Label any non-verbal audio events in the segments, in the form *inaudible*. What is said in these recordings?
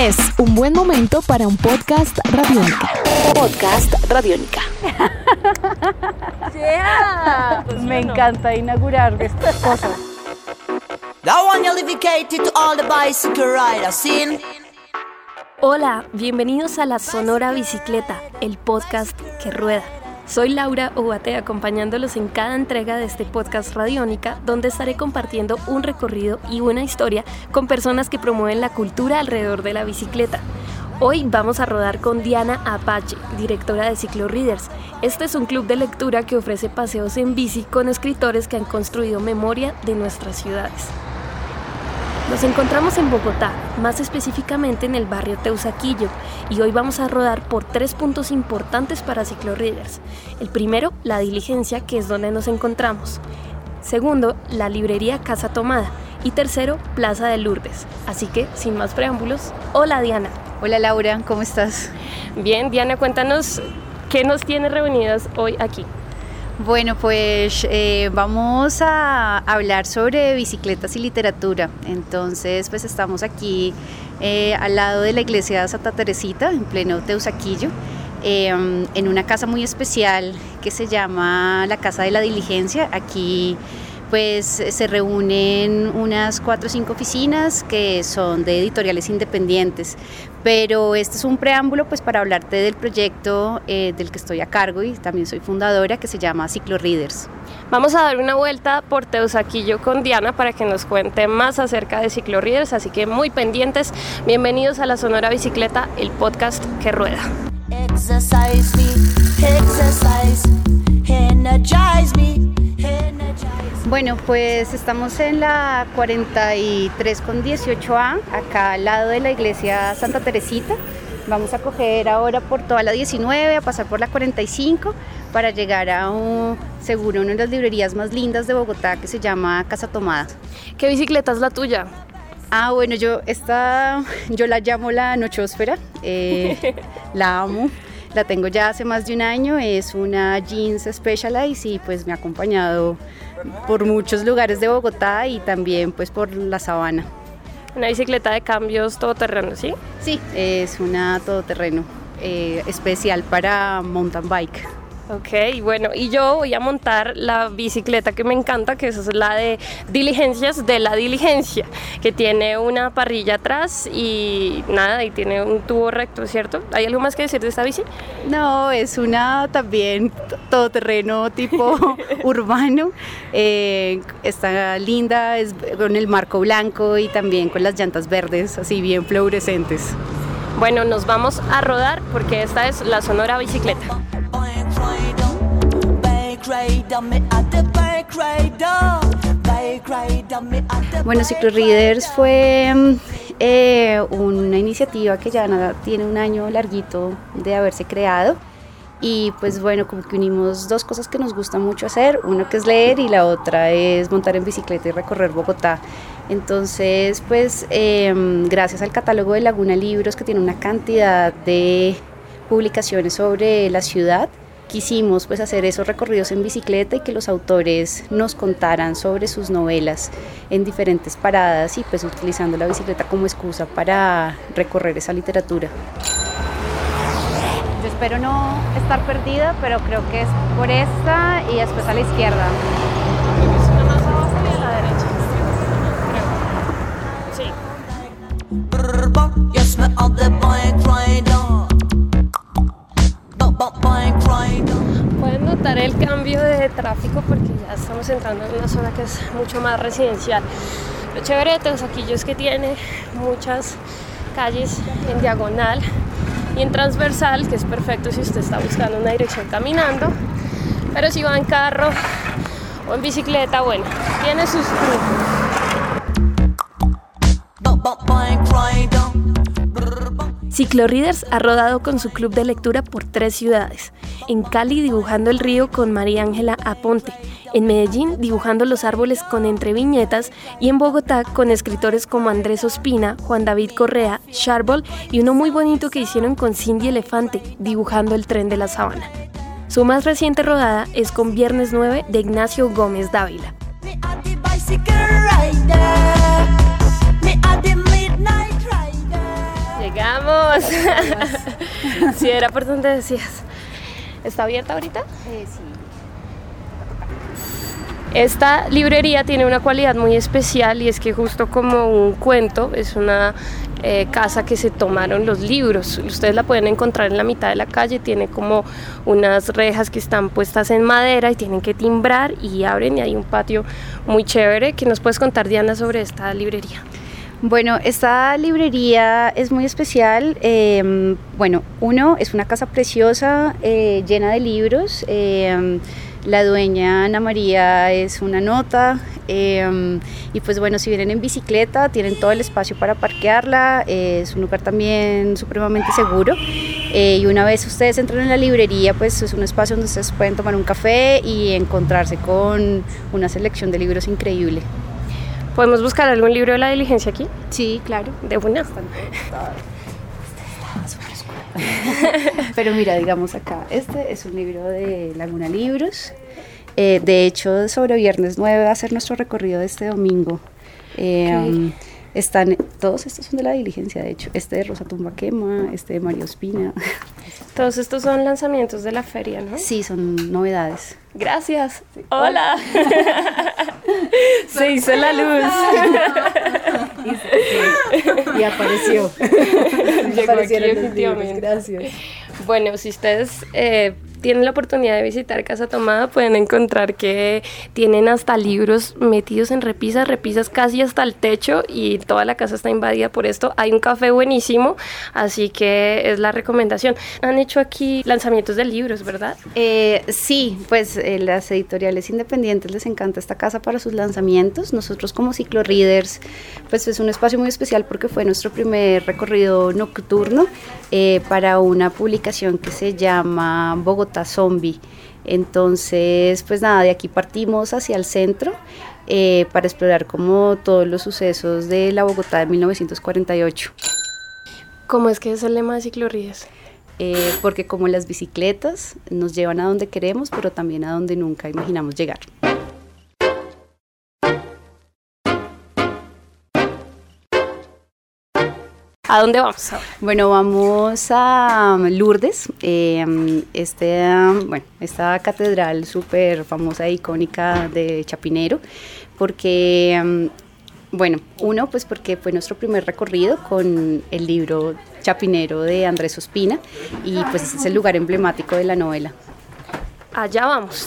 Es un buen momento para un podcast radiónica. Podcast radiónica. *laughs* Me encanta inaugurar estas cosas. Hola, bienvenidos a La Sonora Bicicleta, el podcast que rueda. Soy Laura Obate acompañándolos en cada entrega de este podcast Radiónica, donde estaré compartiendo un recorrido y una historia con personas que promueven la cultura alrededor de la bicicleta. Hoy vamos a rodar con Diana Apache, directora de Ciclo Readers. Este es un club de lectura que ofrece paseos en bici con escritores que han construido memoria de nuestras ciudades. Nos encontramos en Bogotá, más específicamente en el barrio Teusaquillo, y hoy vamos a rodar por tres puntos importantes para cicloreaders. El primero, la diligencia, que es donde nos encontramos. Segundo, la librería Casa Tomada. Y tercero, Plaza de Lourdes. Así que, sin más preámbulos, hola Diana. Hola Laura, ¿cómo estás? Bien, Diana, cuéntanos qué nos tiene reunidas hoy aquí. Bueno, pues eh, vamos a hablar sobre bicicletas y literatura. Entonces, pues estamos aquí eh, al lado de la iglesia de Santa Teresita, en pleno Teusaquillo, em, en una casa muy especial que se llama la Casa de la Diligencia. Aquí pues se reúnen unas cuatro o cinco oficinas que son de editoriales independientes, pero este es un preámbulo pues para hablarte del proyecto eh, del que estoy a cargo y también soy fundadora que se llama Ciclo Readers. Vamos a dar una vuelta por Teusaquillo con Diana para que nos cuente más acerca de Ciclo Readers, así que muy pendientes, bienvenidos a la Sonora Bicicleta, el podcast que rueda. Exercise me, exercise, energize me. Bueno, pues estamos en la 43 con 18A, acá al lado de la iglesia Santa Teresita. Vamos a coger ahora por toda la 19, a pasar por la 45 para llegar a un, seguro una de las librerías más lindas de Bogotá que se llama Casa Tomada. ¿Qué bicicleta es la tuya? Ah, bueno, yo esta, yo la llamo la nochósfera, eh, la amo. La tengo ya hace más de un año, es una jeans Specialized y pues me ha acompañado por muchos lugares de Bogotá y también pues por la sabana. Una bicicleta de cambios todoterreno, ¿sí? Sí, es una todoterreno eh, especial para mountain bike. Ok, bueno, y yo voy a montar la bicicleta que me encanta, que es la de diligencias de la diligencia, que tiene una parrilla atrás y nada, y tiene un tubo recto, ¿cierto? ¿Hay algo más que decir de esta bici? No, es una también todoterreno tipo *laughs* urbano, eh, está linda, es con el marco blanco y también con las llantas verdes, así bien fluorescentes. Bueno, nos vamos a rodar porque esta es la Sonora Bicicleta. Bueno, Ciclo Readers fue eh, una iniciativa que ya tiene un año larguito de haberse creado. Y pues bueno, como que unimos dos cosas que nos gusta mucho hacer, uno que es leer y la otra es montar en bicicleta y recorrer Bogotá. Entonces, pues em, gracias al catálogo de Laguna Libros que tiene una cantidad de publicaciones sobre la ciudad, quisimos pues hacer esos recorridos en bicicleta y que los autores nos contaran sobre sus novelas en diferentes paradas y pues utilizando la bicicleta como excusa para recorrer esa literatura. Yo espero no estar perdida, pero creo que es por esta y después a la izquierda. Pueden notar el cambio de tráfico porque ya estamos entrando en una zona que es mucho más residencial. Lo chévere de Teusaquillo es que tiene muchas calles en diagonal y en transversal, que es perfecto si usted está buscando una dirección caminando. Pero si va en carro o en bicicleta, bueno, tiene sus Ciclo Readers ha rodado con su club de lectura por tres ciudades. En Cali dibujando el río con María Ángela Aponte, en Medellín dibujando los árboles con entre viñetas y en Bogotá con escritores como Andrés Ospina, Juan David Correa, Charbol y uno muy bonito que hicieron con Cindy Elefante, dibujando el tren de la sabana. Su más reciente rodada es con Viernes 9 de Ignacio Gómez Dávila. Más. *laughs* sí, era por donde decías. ¿Está abierta ahorita? Eh, sí. Esta librería tiene una cualidad muy especial y es que justo como un cuento, es una eh, casa que se tomaron los libros. Ustedes la pueden encontrar en la mitad de la calle, tiene como unas rejas que están puestas en madera y tienen que timbrar y abren y hay un patio muy chévere. ¿Qué nos puedes contar Diana sobre esta librería? Bueno, esta librería es muy especial. Eh, bueno, uno, es una casa preciosa, eh, llena de libros. Eh, la dueña Ana María es una nota. y pues bueno, si vienen en bicicleta, tienen todo el espacio para parquearla. es un lugar también supremamente seguro. y una vez ustedes entran en la librería, pues es un espacio donde ustedes pueden tomar un café y encontrarse con una selección de libros increíble. ¿Podemos buscar algún libro de la diligencia aquí? Sí, claro. De una. *laughs* Pero mira, digamos acá, este es un libro de Laguna Libros. Eh, de hecho, sobre Viernes 9 va a ser nuestro recorrido de este domingo. Eh, um, están, todos estos son de la diligencia, de hecho. Este de Rosa Tumba Quema, este de Mario Espina. *laughs* Todos estos son lanzamientos de la feria, ¿no? Sí, son novedades. Gracias. Hola. *laughs* Se hizo la luz. *laughs* y, apareció. Llegó aquí, efectivamente. Gracias. Bueno, si ustedes eh, tienen la oportunidad de visitar Casa Tomada, pueden encontrar que tienen hasta libros metidos en repisas, repisas casi hasta el techo y toda la casa está invadida por esto. Hay un café buenísimo, así que es la recomendación. Han hecho aquí lanzamientos de libros, ¿verdad? Eh, sí, pues eh, las editoriales independientes les encanta esta casa para sus lanzamientos. Nosotros como Ciclo Readers, pues es un espacio muy especial porque fue nuestro primer recorrido nocturno eh, para una publicación que se llama Bogotá Zombie. Entonces, pues nada, de aquí partimos hacia el centro eh, para explorar como todos los sucesos de la Bogotá de 1948. ¿Cómo es que es el lema de Ciclorrías? Eh, porque como las bicicletas nos llevan a donde queremos, pero también a donde nunca imaginamos llegar. ¿A dónde vamos ahora? Bueno, vamos a um, Lourdes, em, este, um, bueno, esta catedral súper famosa e icónica de Chapinero, porque, um, bueno, uno, pues porque fue nuestro primer recorrido con el libro Chapinero de Andrés Ospina y pues es el lugar emblemático de la novela. Allá vamos.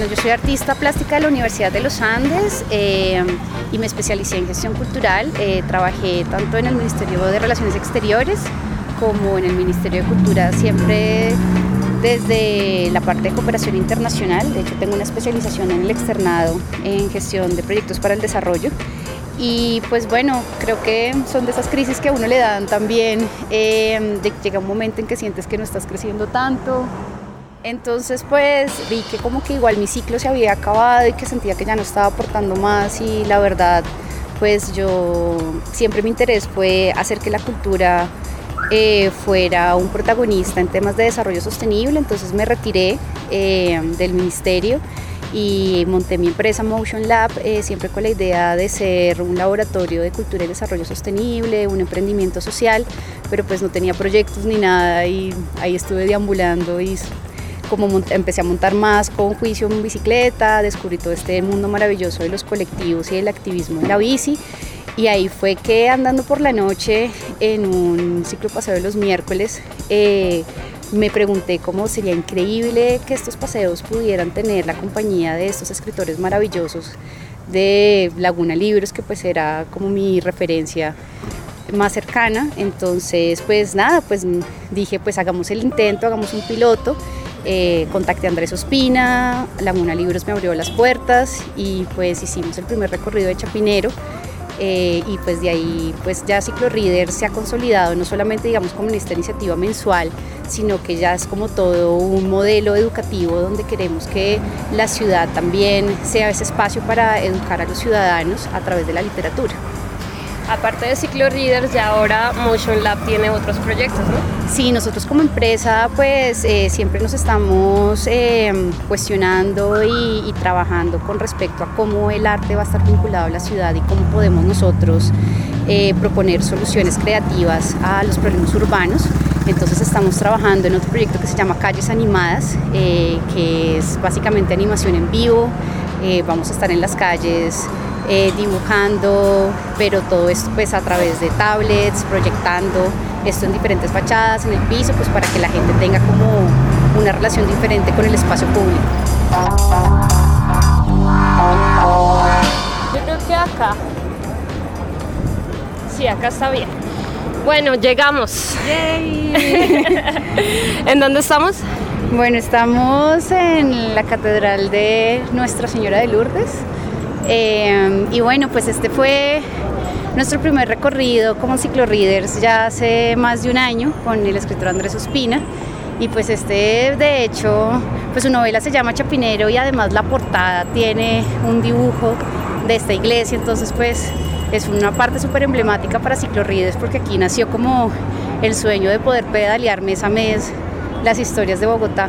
Bueno, yo soy artista plástica de la Universidad de los Andes eh, y me especialicé en gestión cultural. Eh, trabajé tanto en el Ministerio de Relaciones Exteriores como en el Ministerio de Cultura, siempre desde la parte de cooperación internacional. De hecho, tengo una especialización en el externado en gestión de proyectos para el desarrollo. Y pues bueno, creo que son de esas crisis que a uno le dan también, eh, llega un momento en que sientes que no estás creciendo tanto, entonces pues vi que como que igual mi ciclo se había acabado y que sentía que ya no estaba aportando más y la verdad pues yo siempre mi interés fue hacer que la cultura eh, fuera un protagonista en temas de desarrollo sostenible, entonces me retiré eh, del ministerio y monté mi empresa Motion Lab, eh, siempre con la idea de ser un laboratorio de cultura y desarrollo sostenible, un emprendimiento social, pero pues no tenía proyectos ni nada y ahí estuve deambulando y como empecé a montar más con juicio en bicicleta, descubrí todo este mundo maravilloso de los colectivos y del activismo en la bici. Y ahí fue que andando por la noche en un ciclo paseo de los miércoles, eh, me pregunté cómo sería increíble que estos paseos pudieran tener la compañía de estos escritores maravillosos de Laguna Libros, que pues era como mi referencia más cercana. Entonces, pues nada, pues dije, pues hagamos el intento, hagamos un piloto eh, contacté a Andrés Ospina, Laguna Libros me abrió las puertas y pues hicimos el primer recorrido de Chapinero. Eh, y pues de ahí pues ya Ciclo Reader se ha consolidado no solamente digamos como en esta iniciativa mensual sino que ya es como todo un modelo educativo donde queremos que la ciudad también sea ese espacio para educar a los ciudadanos a través de la literatura. Aparte de Ciclo Readers, ya ahora Motion Lab tiene otros proyectos, ¿no? Sí, nosotros como empresa pues eh, siempre nos estamos eh, cuestionando y, trabajando con respecto a cómo el arte va a estar vinculado a la ciudad y cómo podemos nosotros eh, proponer soluciones creativas a los problemas urbanos. Entonces estamos trabajando en otro proyecto que se llama Calles Animadas, que es básicamente animación en vivo. vamos a estar en las calles eh, dibujando, pero todo esto pues a través de tablets, proyectando esto en diferentes fachadas, en el piso, pues para que la gente tenga como una relación diferente con el espacio público. Yo creo que acá. Sí, acá está bien. Bueno, llegamos. *laughs* ¿En dónde estamos? Bueno, estamos en la Catedral de Nuestra Señora de Lourdes. Eh, y bueno, pues este fue nuestro primer recorrido como ciclo-readers ya hace más de un año con el escritor Andrés Ospina. Y pues este, de hecho, pues su novela se llama Chapinero y además la portada tiene un dibujo de esta iglesia, entonces pues es una parte súper emblemática para ciclo-readers porque aquí nació como el sueño de poder pedalear mes a mes las historias de Bogotá.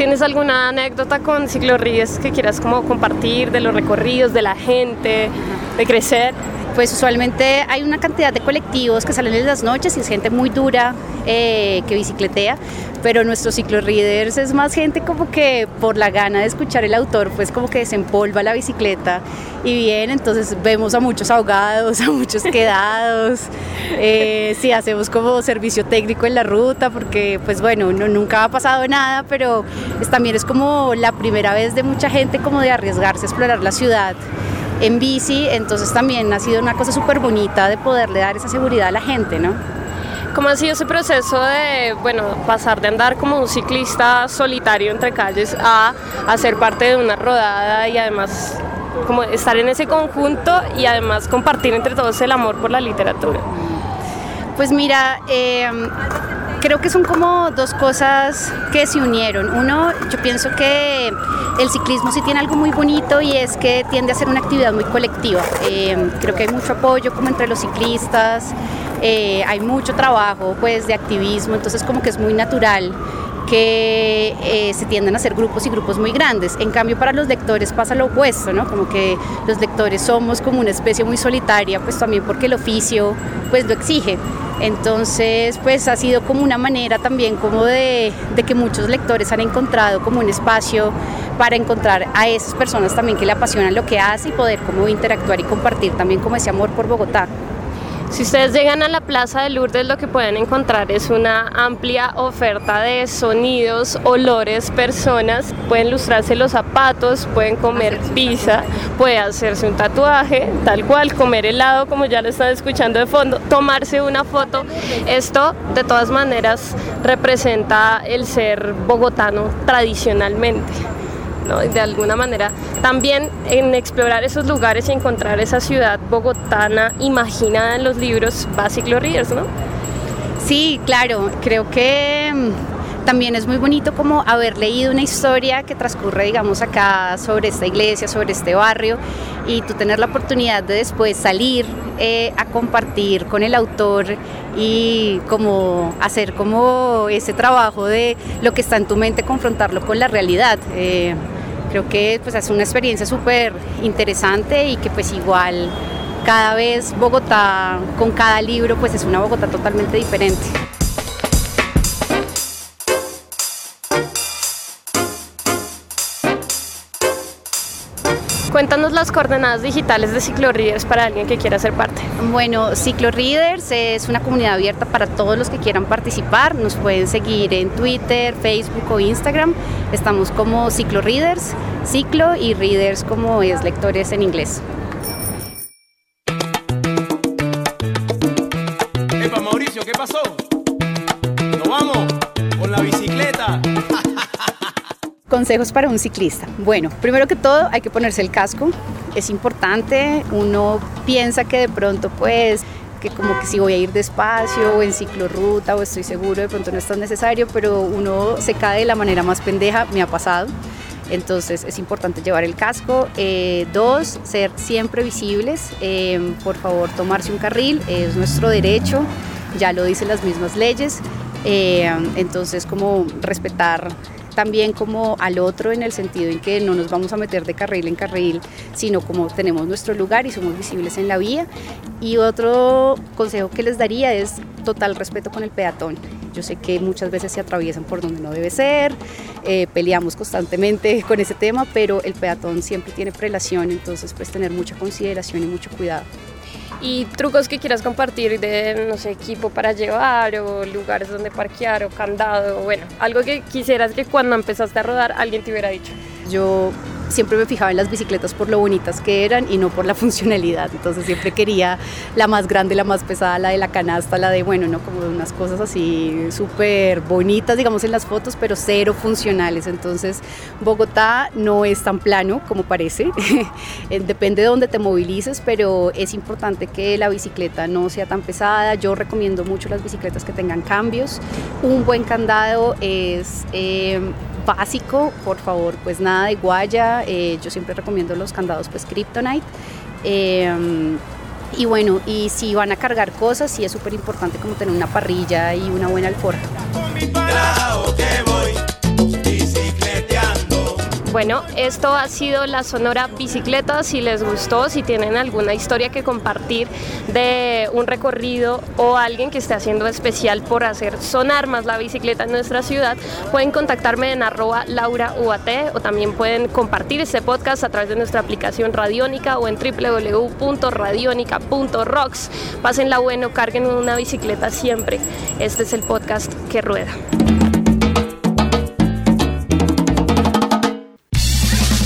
¿Tienes alguna anécdota con ciclorríes que quieras como compartir de los recorridos, de la gente, de crecer? Pues usualmente hay una cantidad de colectivos que salen en las noches y es gente muy dura eh, que bicicletea, pero nuestros ciclorreaders es más gente como que por la gana de escuchar el autor, pues como que desempolva la bicicleta y bien, entonces vemos a muchos ahogados, a muchos quedados, *laughs* eh, sí hacemos como servicio técnico en la ruta, porque pues bueno, no, nunca ha pasado nada, pero es, también es como la primera vez de mucha gente como de arriesgarse a explorar la ciudad en bici, entonces también ha sido una cosa súper bonita de poderle dar esa seguridad a la gente, ¿no? ¿Cómo ha sido ese proceso de, bueno, pasar de andar como un ciclista solitario entre calles a, ser parte de una rodada y además como estar en ese conjunto y además compartir entre todos el amor por la literatura? Pues mira, eh, creo que son como dos cosas que se unieron. Uno, yo pienso que el ciclismo sí tiene algo muy bonito y es que tiende a ser una actividad muy colectiva. Eh, creo que hay mucho apoyo como entre los ciclistas, eh, hay mucho trabajo pues de activismo, entonces como que es muy natural que eh, se tienden a hacer grupos y grupos muy grandes. En cambio, para los lectores pasa lo opuesto, ¿no? Como que los lectores somos como una especie muy solitaria, pues también porque el oficio pues lo exige. Entonces, pues ha sido como una manera también como de, que muchos lectores han encontrado como un espacio para encontrar a esas personas también que le apasionan lo que hace y poder como interactuar y compartir también como ese amor por Bogotá. Si ustedes llegan a la Plaza de Lourdes, lo que pueden encontrar es una amplia oferta de sonidos, olores, personas. Pueden lustrarse los zapatos, pueden comer pizza, pueden hacerse un tatuaje, tal cual, comer helado, como ya lo están escuchando de fondo, tomarse una foto. Esto, de todas maneras, representa el ser bogotano tradicionalmente de alguna manera. También en explorar esos lugares y encontrar esa ciudad bogotana imaginada en los libros va Ciclo Readers, ¿no? Sí, claro, creo que mm, también es muy bonito como haber leído una historia que transcurre, digamos, acá sobre esta iglesia, sobre este barrio, y tú tener la oportunidad de después salir eh, a compartir con el autor y como hacer como ese trabajo de lo que está en tu mente, confrontarlo con la realidad. Eh, creo que pues es una experiencia súper interesante y que pues igual cada vez Bogotá con cada libro pues es una Bogotá totalmente diferente. Cuéntanos las coordenadas digitales de Ciclo Readers para alguien que quiera ser parte. Bueno, Ciclo Readers es una comunidad abierta para todos los que quieran participar. Nos pueden seguir en Twitter, Facebook o Instagram. Estamos como Ciclo Readers, Ciclo y Readers como es lectores en inglés. Epa, Mauricio, ¿qué pasó? Consejos para un ciclista. Bueno, primero que todo hay que ponerse el casco. Es importante. Uno piensa que de pronto pues que como que si voy a ir despacio o en ciclorruta o estoy seguro, de pronto no es tan necesario, pero uno se cae de la manera más pendeja, me ha pasado. Entonces es importante llevar el casco. Eh, dos, ser siempre visibles. Eh, por favor, tomarse un carril, es nuestro derecho, ya lo dicen las mismas leyes. Eh, entonces, como respetar también como al otro en el sentido en que no nos vamos a meter de carril en carril, sino como tenemos nuestro lugar y somos visibles en la vía. Y otro consejo que les daría es total respeto con el peatón. Yo sé que muchas veces se atraviesan por donde no debe ser, eh, peleamos constantemente *laughs* con ese tema, pero el peatón siempre tiene prelación, entonces pues tener mucha consideración y mucho cuidado y trucos que quieras compartir de, no sé, equipo para llevar o lugares donde parquear o candado, bueno, algo que quisieras que cuando empezaste a rodar alguien te hubiera dicho. Yo siempre me fijaba en las bicicletas por lo bonitas que eran y no por la *laughs* funcionalidad. Entonces siempre quería la más grande, la más pesada, la de la canasta, la de, bueno, no como unas cosas así súper bonitas, digamos, en las fotos, pero cero funcionales. Entonces Bogotá no es tan plano como parece. *laughs* Depende de dónde te movilices, pero es importante que la bicicleta no sea tan pesada. Yo recomiendo mucho las bicicletas que tengan cambios. Un buen candado es... Eh, básico, por favor, pues nada de guaya, eh, yo siempre recomiendo los candados pues Kryptonite. Em, y bueno, y si van a cargar cosas, sí es súper importante como tener una parrilla y una buena alforja. Bueno, esto ha sido la Sonora Bicicleta. Si les gustó, si tienen alguna historia que compartir de un recorrido o alguien que esté haciendo especial por hacer sonar más la bicicleta en nuestra ciudad, pueden contactarme en arroba laurauat o también pueden compartir este podcast a través de nuestra aplicación Radiónica o en www.radionica.rocks. Pásenla bueno, carguen una bicicleta siempre. Este es el podcast que rueda.